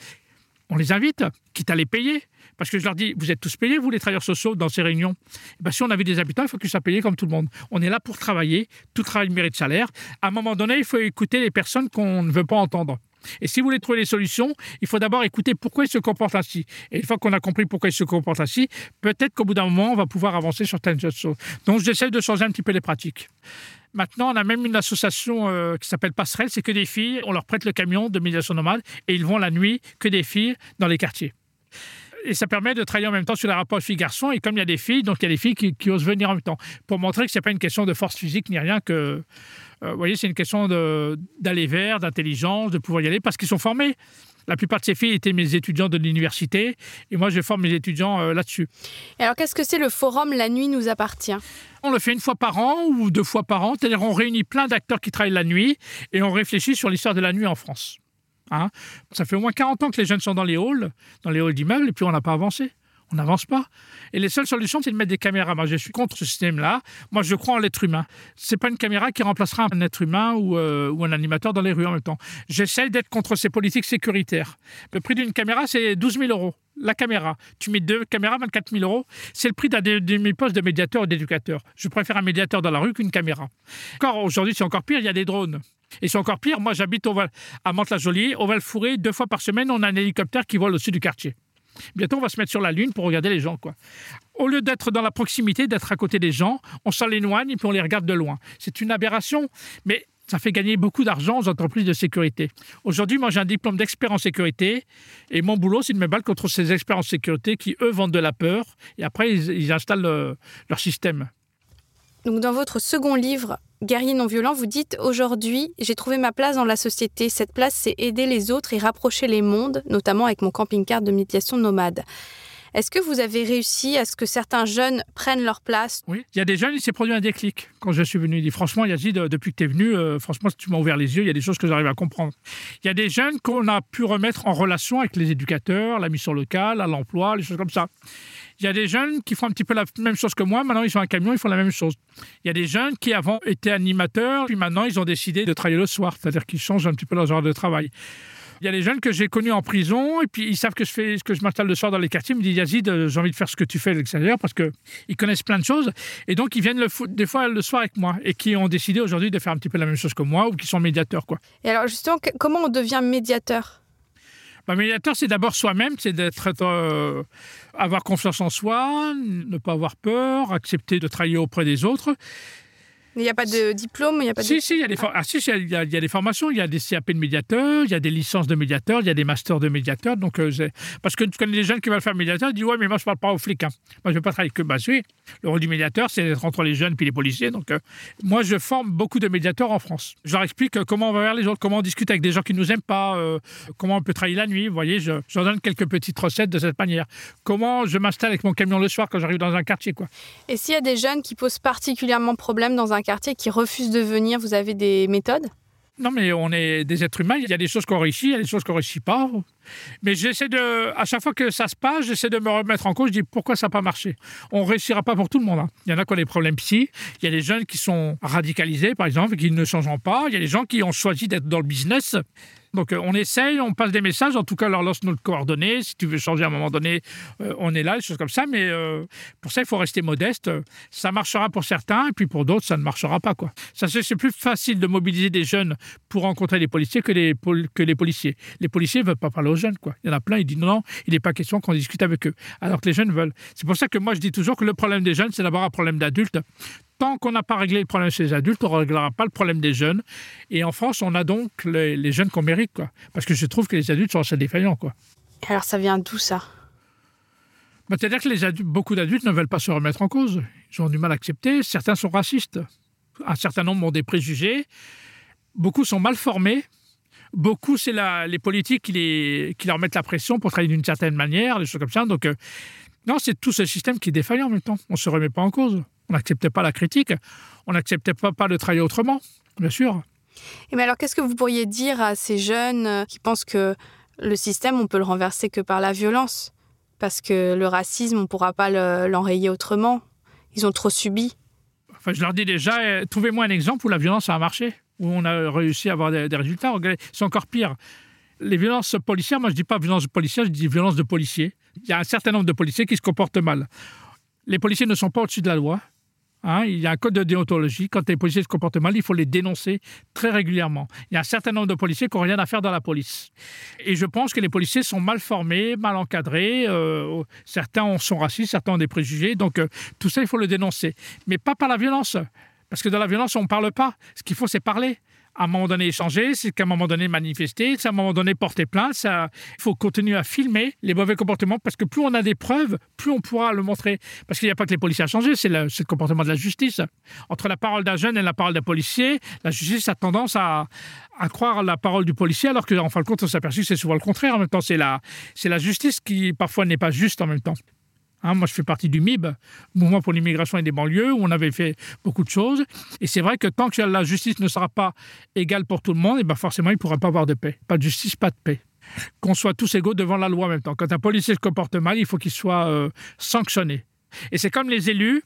on les invite, quitte à les payer. Parce que je leur dis, vous êtes tous payés, vous, les travailleurs sociaux, dans ces réunions. Eh ben, si on avait des habitants, il faut qu'ils soient payés comme tout le monde. On est là pour travailler, tout travail mérite salaire. À un moment donné, il faut écouter les personnes qu'on ne veut pas entendre. Et si vous voulez trouver les solutions, il faut d'abord écouter pourquoi ils se comportent ainsi. Et une fois qu'on a compris pourquoi ils se comportent ainsi, peut-être qu'au bout d'un moment, on va pouvoir avancer sur certaines choses. Donc j'essaie de changer un petit peu les pratiques. Maintenant, on a même une association euh, qui s'appelle Passerelle, c'est que des filles, on leur prête le camion de médiation nomade et ils vont la nuit, que des filles, dans les quartiers. Et ça permet de travailler en même temps sur la rapport filles-garçons. Et comme il y a des filles, donc il y a des filles qui, osent venir en même temps. Pour montrer que ce n'est pas une question de force physique ni rien, que euh, vous voyez, c'est une question d'aller vers, d'intelligence, de pouvoir y aller, parce qu'ils sont formés. La plupart de ces filles étaient mes étudiants de l'université, et moi, je forme mes étudiants euh, là-dessus. Et alors, qu'est-ce que c'est le forum La nuit nous appartient? On le fait une fois par an ou deux fois par an, c'est-à-dire on réunit plein d'acteurs qui travaillent la nuit, et on réfléchit sur l'histoire de la nuit en France. Hein Ça fait au moins 40 ans que les jeunes sont dans les halls, dans les halls d'immeubles, et puis on n'a pas avancé. On n'avance pas. Et les seules solutions, c'est de mettre des caméras. Moi, je suis contre ce système-là. Moi, je crois en l'être humain. Ce n'est pas une caméra qui remplacera un être humain ou, euh, un animateur dans les rues en même temps. J'essaie d'être contre ces politiques sécuritaires. Le prix d'une caméra, c'est 12 000 euros. La caméra. Tu mets deux caméras, 24 000 euros. C'est le prix d'un demi-poste de médiateur ou d'éducateur. Je préfère un médiateur dans la rue qu'une caméra. Encore aujourd'hui, c'est encore pire, il y a des drones. Et c'est encore pire, moi j'habite à Mantes-la-Jolie, au Val-Fouré, deux fois par semaine, on a un hélicoptère qui vole au-dessus du quartier. Bientôt, on va se mettre sur la Lune pour regarder les gens. Quoi. Au lieu d'être dans la proximité, d'être à côté des gens, on s'en éloigne et puis on les regarde de loin. C'est une aberration, mais ça fait gagner beaucoup d'argent aux entreprises de sécurité. Aujourd'hui, moi, j'ai un diplôme d'expert en sécurité et mon boulot, c'est de me battre contre ces experts en sécurité qui, eux, vendent de la peur et après, ils, installent leur système. Donc, dans votre second livre, guerrier non violent, vous dites aujourd'hui, j'ai trouvé ma place dans la société. Cette place, c'est aider les autres et rapprocher les mondes, notamment avec mon camping-car de médiation nomade. Est-ce que vous avez réussi à ce que certains jeunes prennent leur place? Oui, il y a des jeunes, il s'est produit un déclic quand je suis venu. Il dit franchement, Yazid, depuis que tu es venu, euh, franchement, tu m'as ouvert les yeux, il y a des choses que j'arrive à comprendre. Il y a des jeunes qu'on a pu remettre en relation avec les éducateurs, la mission locale, à l'emploi, les choses comme ça. Il y a des jeunes qui font un petit peu la même chose que moi, maintenant ils sont un camion, ils font la même chose. Il y a des jeunes qui avant étaient animateurs, puis maintenant ils ont décidé de travailler le soir, c'est-à-dire qu'ils changent un petit peu leur genre de travail. Il y a des jeunes que j'ai connus en prison et puis ils savent que je fais que je m'installe le soir dans les quartiers. Ils me disent Yazid, euh, j'ai envie de faire ce que tu fais à l'extérieur parce qu'ils connaissent plein de choses et donc ils viennent des fois le soir avec moi et qui ont décidé aujourd'hui de faire un petit peu la même chose que moi ou qui sont médiateurs quoi. Et alors justement, comment on devient médiateur? Bah, médiateur, c'est d'abord soi-même, c'est d'être euh, avoir confiance en soi, ne pas avoir peur, accepter de travailler auprès des autres. Il n'y a pas de diplôme il y a pas si, de... si, il y, a des ah, si, il, y a, il y a des formations, il y a des CAP de médiateurs, il y a des licences de médiateurs, il y a des masters de médiateurs. Donc, euh, parce que tu connais des jeunes qui veulent faire médiateur, ils disent Ouais, mais moi, je ne parle pas aux flics. Hein. Moi, je ne veux pas travailler que. Bah, oui, le rôle du médiateur, c'est d'être entre les jeunes et les policiers. Donc, euh, moi, je forme beaucoup de médiateurs en France. Je leur explique euh, comment on va vers les autres, comment on discute avec des gens qui ne nous aiment pas, comment on peut travailler la nuit. Vous voyez, je, je, leur donne quelques petites recettes de cette manière. Comment je m'installe avec mon camion le soir quand j'arrive dans un quartier. Quoi. Et s'il y a des jeunes qui posent particulièrement problème dans un quartier, qui refusent de venir, vous avez des méthodes? Non, mais on est des êtres humains. Il y a des choses qu'on réussit, il y a des choses qu'on réussit pas. Mais j'essaie de, à chaque fois que ça se passe, j'essaie de me remettre en cause. Je dis pourquoi ça n'a pas marché? On réussira pas pour tout le monde. Hein. Il y en a qui ont des problèmes psy. Il y a des jeunes qui sont radicalisés, par exemple, qui ne changeront pas. Il y a des gens qui ont choisi d'être dans le business. Donc euh, on essaye, on passe des messages, en tout cas, leur lance nos coordonnées. Si tu veux changer à un moment donné, euh, on est là, des choses comme ça. Mais euh, pour ça, il faut rester modeste. Ça marchera pour certains, et puis pour d'autres, ça ne marchera pas. Quoi. Ça, c'est plus facile de mobiliser des jeunes pour rencontrer les policiers que les, policiers. Les policiers ne veulent pas parler aux jeunes. Il y en a plein, ils disent non, il n'est pas question qu'on discute avec eux. Alors que les jeunes veulent. C'est pour ça que moi, je dis toujours que le problème des jeunes, c'est d'abord un problème d'adultes tant qu'on n'a pas réglé le problème chez les adultes, on ne réglera pas le problème des jeunes. Et en France, on a donc les, jeunes qu'on mérite, quoi. Parce que je trouve que les adultes sont assez défaillants, quoi. Alors ça vient d'où ça? Bah, C'est-à-dire que les adultes, beaucoup d'adultes ne veulent pas se remettre en cause. Ils ont du mal à accepter. Certains sont racistes. Un certain nombre ont des préjugés. Beaucoup sont mal formés. Beaucoup, c'est les politiques qui, les, qui leur mettent la pression pour travailler d'une certaine manière, des choses comme ça. Donc, euh, non, c'est tout ce système qui est défaillant en même temps. On ne se remet pas en cause. On n'acceptait pas la critique, on n'acceptait pas, pas de travailler autrement, bien sûr. Et mais alors, qu'est-ce que vous pourriez dire à ces jeunes euh, qui pensent que le système, on peut le renverser que par la violence? Parce que le racisme, on ne pourra pas l'enrayer autrement. Ils ont trop subi. Enfin, je leur dis déjà, euh, trouvez-moi un exemple où la violence a marché, où on a réussi à avoir des, des résultats. C'est encore pire. Les violences policières, moi je ne dis pas violence policière, je dis violence de policiers. Il y a un certain nombre de policiers qui se comportent mal. Les policiers ne sont pas au-dessus de la loi. Hein, il y a un code de déontologie. Quand les policiers se comportent mal, il faut les dénoncer très régulièrement. Il y a un certain nombre de policiers qui n'ont rien à faire dans la police. Et je pense que les policiers sont mal formés, mal encadrés. Euh, certains sont racistes, certains ont des préjugés. Donc euh, tout ça, il faut le dénoncer. Mais pas par la violence. Parce que dans la violence, on ne parle pas. Ce qu'il faut, c'est parler à un moment donné échanger, c'est qu'à un moment donné manifester, c'est à un moment donné porter plainte. Il faut continuer à filmer les mauvais comportements parce que plus on a des preuves, plus on pourra le montrer. Parce qu'il n'y a pas que les policiers à changer, c'est le, comportement de la justice. Entre la parole d'un jeune et la parole d'un policier, la justice a tendance à, à croire la parole du policier alors qu'en fin de compte, on s'aperçoit que c'est souvent le contraire. En même temps, c'est la, c'est la justice qui parfois n'est pas juste en même temps. Hein, moi, je fais partie du MIB, Mouvement pour l'immigration et des banlieues, où on avait fait beaucoup de choses. Et c'est vrai que tant que la justice ne sera pas égale pour tout le monde, et eh ben forcément, il ne pourra pas avoir de paix. Pas de justice, pas de paix. Qu'on soit tous égaux devant la loi en même temps. Quand un policier se comporte mal, il faut qu'il soit euh, sanctionné. Et c'est comme les élus.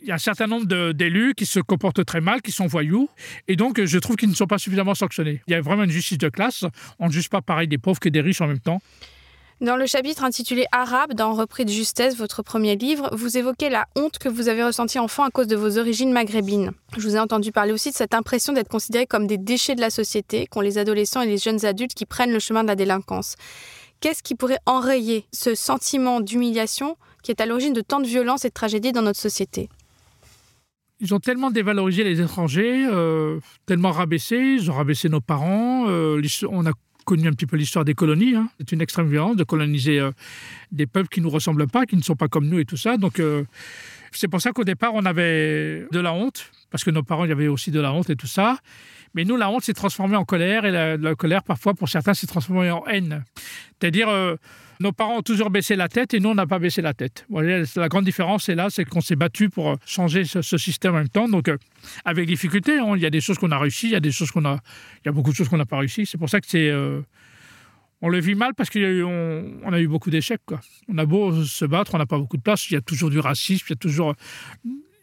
Il y a un certain nombre d'élus qui se comportent très mal, qui sont voyous, et donc je trouve qu'ils ne sont pas suffisamment sanctionnés. Il y a vraiment une justice de classe. On ne juge pas pareil des pauvres que des riches en même temps. Dans le chapitre intitulé Arabe, dans Repris de justesse, votre premier livre, vous évoquez la honte que vous avez ressentie enfant à cause de vos origines maghrébines. Je vous ai entendu parler aussi de cette impression d'être considéré comme des déchets de la société qu'ont les adolescents et les jeunes adultes qui prennent le chemin de la délinquance. Qu'est-ce qui pourrait enrayer ce sentiment d'humiliation qui est à l'origine de tant de violences et de tragédies dans notre société? Ils ont tellement dévalorisé les étrangers, euh, tellement rabaissé, ils ont rabaissé nos parents. Euh, on a connu un petit peu l'histoire des colonies. Hein. C'est une extrême violence de coloniser euh, des peuples qui ne nous ressemblent pas, qui ne sont pas comme nous et tout ça. Donc, euh, C'est pour ça qu'au départ, on avait de la honte, parce que nos parents, il y avait aussi de la honte et tout ça. Mais nous, la honte s'est transformée en colère, et la, colère, parfois, pour certains, s'est transformée en haine. C'est-à-dire, euh, nos parents ont toujours baissé la tête et nous, on n'a pas baissé la tête. la grande différence, c'est là, c'est qu'on s'est battu pour euh, changer ce, système en même temps. Donc, euh, avec difficulté, hein, il y a des choses qu'on a réussi, il y a des choses qu'on a, il y a beaucoup de choses qu'on n'a pas réussi. C'est pour ça que c'est, on le vit mal parce qu'on a, eu beaucoup d'échecs. On a beau se battre, on n'a pas beaucoup de place. Il y a toujours du racisme, il y a toujours,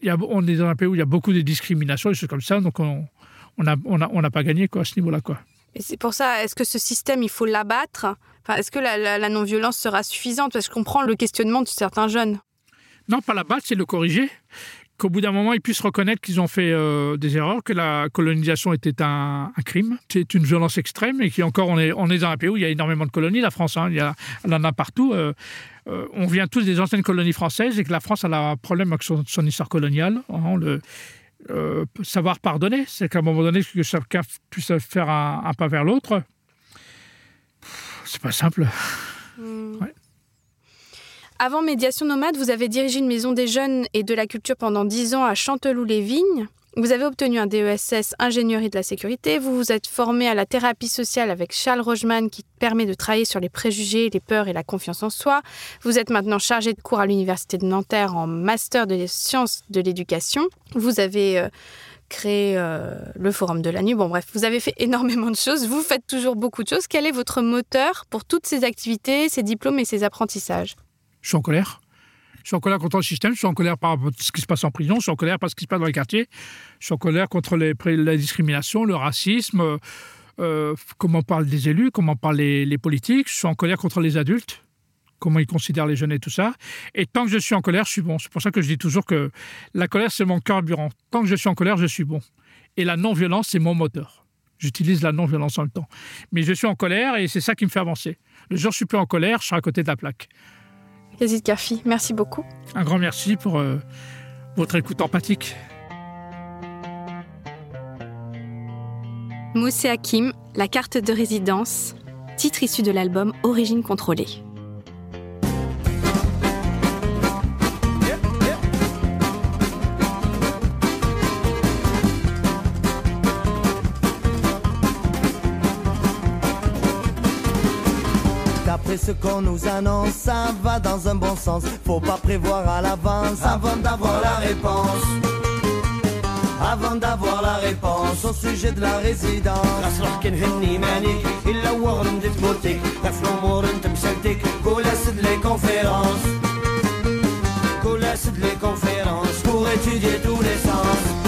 on est dans un pays où il y a beaucoup de discrimination, des choses comme ça. Donc, on n'a pas gagné à ce niveau-là. Quoi. Et c'est pour ça, est-ce que ce système, il faut l'abattre? Enfin, Est-ce que la, non-violence sera suffisante? Parce que je comprends le questionnement de certains jeunes. Non, pas l'abattre, c'est le corriger. Qu'au bout d'un moment, ils puissent reconnaître qu'ils ont fait euh, des erreurs, que la colonisation était un, crime, c'est une violence extrême, et qu'encore, on est, on est dans un pays où il y a énormément de colonies, la France, hein, il y elle en a partout. Euh, euh, on vient tous des anciennes colonies françaises, et que la France a un problème avec son, histoire coloniale. Hein, euh, savoir pardonner. C'est qu'à un moment donné, que chacun puisse faire un, pas vers l'autre. C'est pas simple. Hmm. Avant Médiation Nomade, vous avez dirigé une maison des jeunes et de la culture pendant dix ans à Chanteloup-les-Vignes. Vous avez obtenu un DESS ingénierie de la sécurité. Vous vous êtes formé à la thérapie sociale avec Charles Rogeman qui permet de travailler sur les préjugés, les peurs et la confiance en soi. Vous êtes maintenant chargé de cours à l'Université de Nanterre en master de sciences de l'éducation. Vous avez euh, créé euh, le Forum de la nuit. Bon, bref, vous avez fait énormément de choses. Vous faites toujours beaucoup de choses. Quel est votre moteur pour toutes ces activités, ces diplômes et ces apprentissages? Je suis en colère. Suis en colère contre le système, je suis en colère par ce qui se passe en prison, je suis en colère par ce qui se passe dans les quartiers, je suis en colère contre les, la discrimination, le racisme, euh, comment parlent des élus, comment parlent les, politiques, je suis en colère contre les adultes, comment ils considèrent les jeunes et tout ça. Et tant que je suis en colère, je suis bon. C'est pour ça que je dis toujours que la colère, c'est mon carburant. Tant que je suis en colère, je suis bon. Et la non-violence, c'est mon moteur. J'utilise la non-violence en même temps. Mais je suis en colère et c'est ça qui me fait avancer. Le jour où je suis plus en colère, je serai à côté de la plaque. Yazid Kafi, merci beaucoup. Un grand merci pour euh, votre écoute empathique. Moussé Hakim, La carte de résidence, titre issu de l'album Origine contrôlée. ce qu'on nous annonce, ça va dans un bon sens. Faut pas prévoir à l'avance avant d'avoir la réponse. Avant d'avoir la réponse au sujet de la résidence غصرح كنهني مانيك إلا وغرم ديت بوتيك غف الأمور انت مسلتك كل سد لي كونفيرونس كل سد لي كونفيرونس pour étudier tous les sens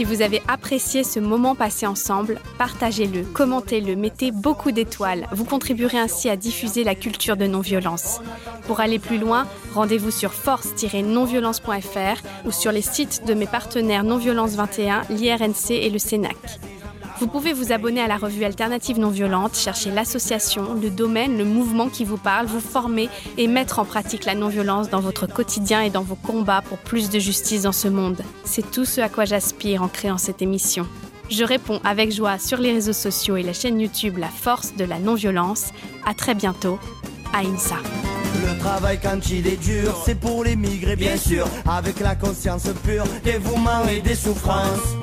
Si vous avez apprécié ce moment passé ensemble, partagez-le, commentez-le, mettez beaucoup d'étoiles. Vous contribuerez ainsi à diffuser la culture de non-violence. Pour aller plus loin, rendez-vous sur force-nonviolence.fr ou sur les sites de mes partenaires Non-Violence 21, l'IRNC et le CENAC. Vous pouvez vous abonner à la revue Alternative Non Violente, chercher l'association, le domaine, le mouvement qui vous parle, vous former et mettre en pratique la non-violence dans votre quotidien et dans vos combats pour plus de justice dans ce monde. C'est tout ce à quoi j'aspire en créant cette émission. Je réponds avec joie sur les réseaux sociaux et la chaîne YouTube La Force de la Non-Violence. À très bientôt. Aïnsa. Le travail quand il est dur, c'est pour les migrés bien sûr, avec la conscience pure, dévouement et des souffrances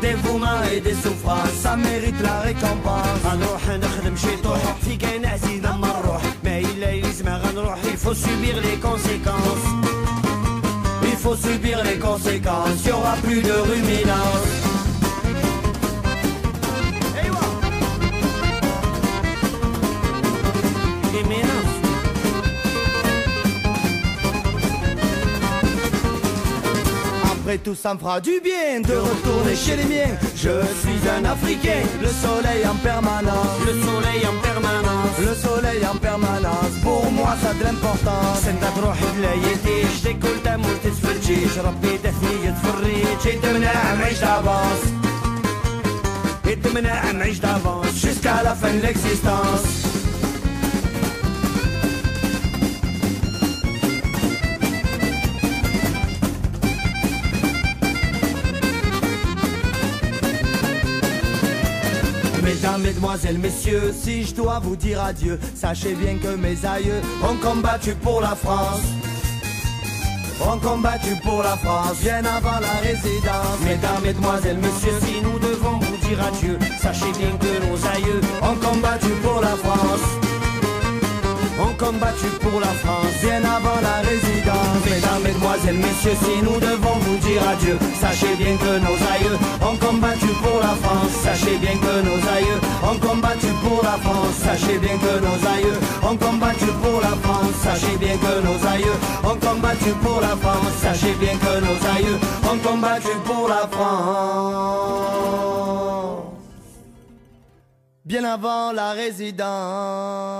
dévouement et des souffrances ça mérite la récompense غنروح نخدم شي طوح في كاين عزيز لما نروح ما إلا يلزم غنروح il faut subir les conséquences il faut subir les conséquences y aura plus de ruminance Après tout, ça me fera du bien de retourner chez les miens. Je suis un Africain, le soleil en permanence. Le soleil en permanence. Le soleil en permanence. Pour moi, ça a de l'importance. انت تروح بلايتيش تاكل تموت تتفرجيش ربي دفنية تفريج تمنع معيش d'avance Et تمنع معيش d'avance Jusqu'à la fin de Mesdemoiselles, messieurs, si je dois vous dire adieu, sachez bien que mes aïeux ont combattu pour la France. Ont combattu pour la France, bien avant la résidence. Mesdames, mesdemoiselles, messieurs, si nous devons vous dire adieu, sachez bien que nos aïeux ont combattu pour la France. Ont combattu pour la France, bien avant la résidence. Mesdames, mesdemoiselles, messieurs, si nous devons vous dire adieu, sachez bien que nos aïeux ont combattu pour la France. Sachez bien que nos aïeux ont combattu pour la France. Sachez bien que nos aïeux ont combattu pour la France. Sachez bien que nos aïeux ont combattu pour la France. Sachez bien que nos aïeux ont combattu pour la France. Bien avant la résidence.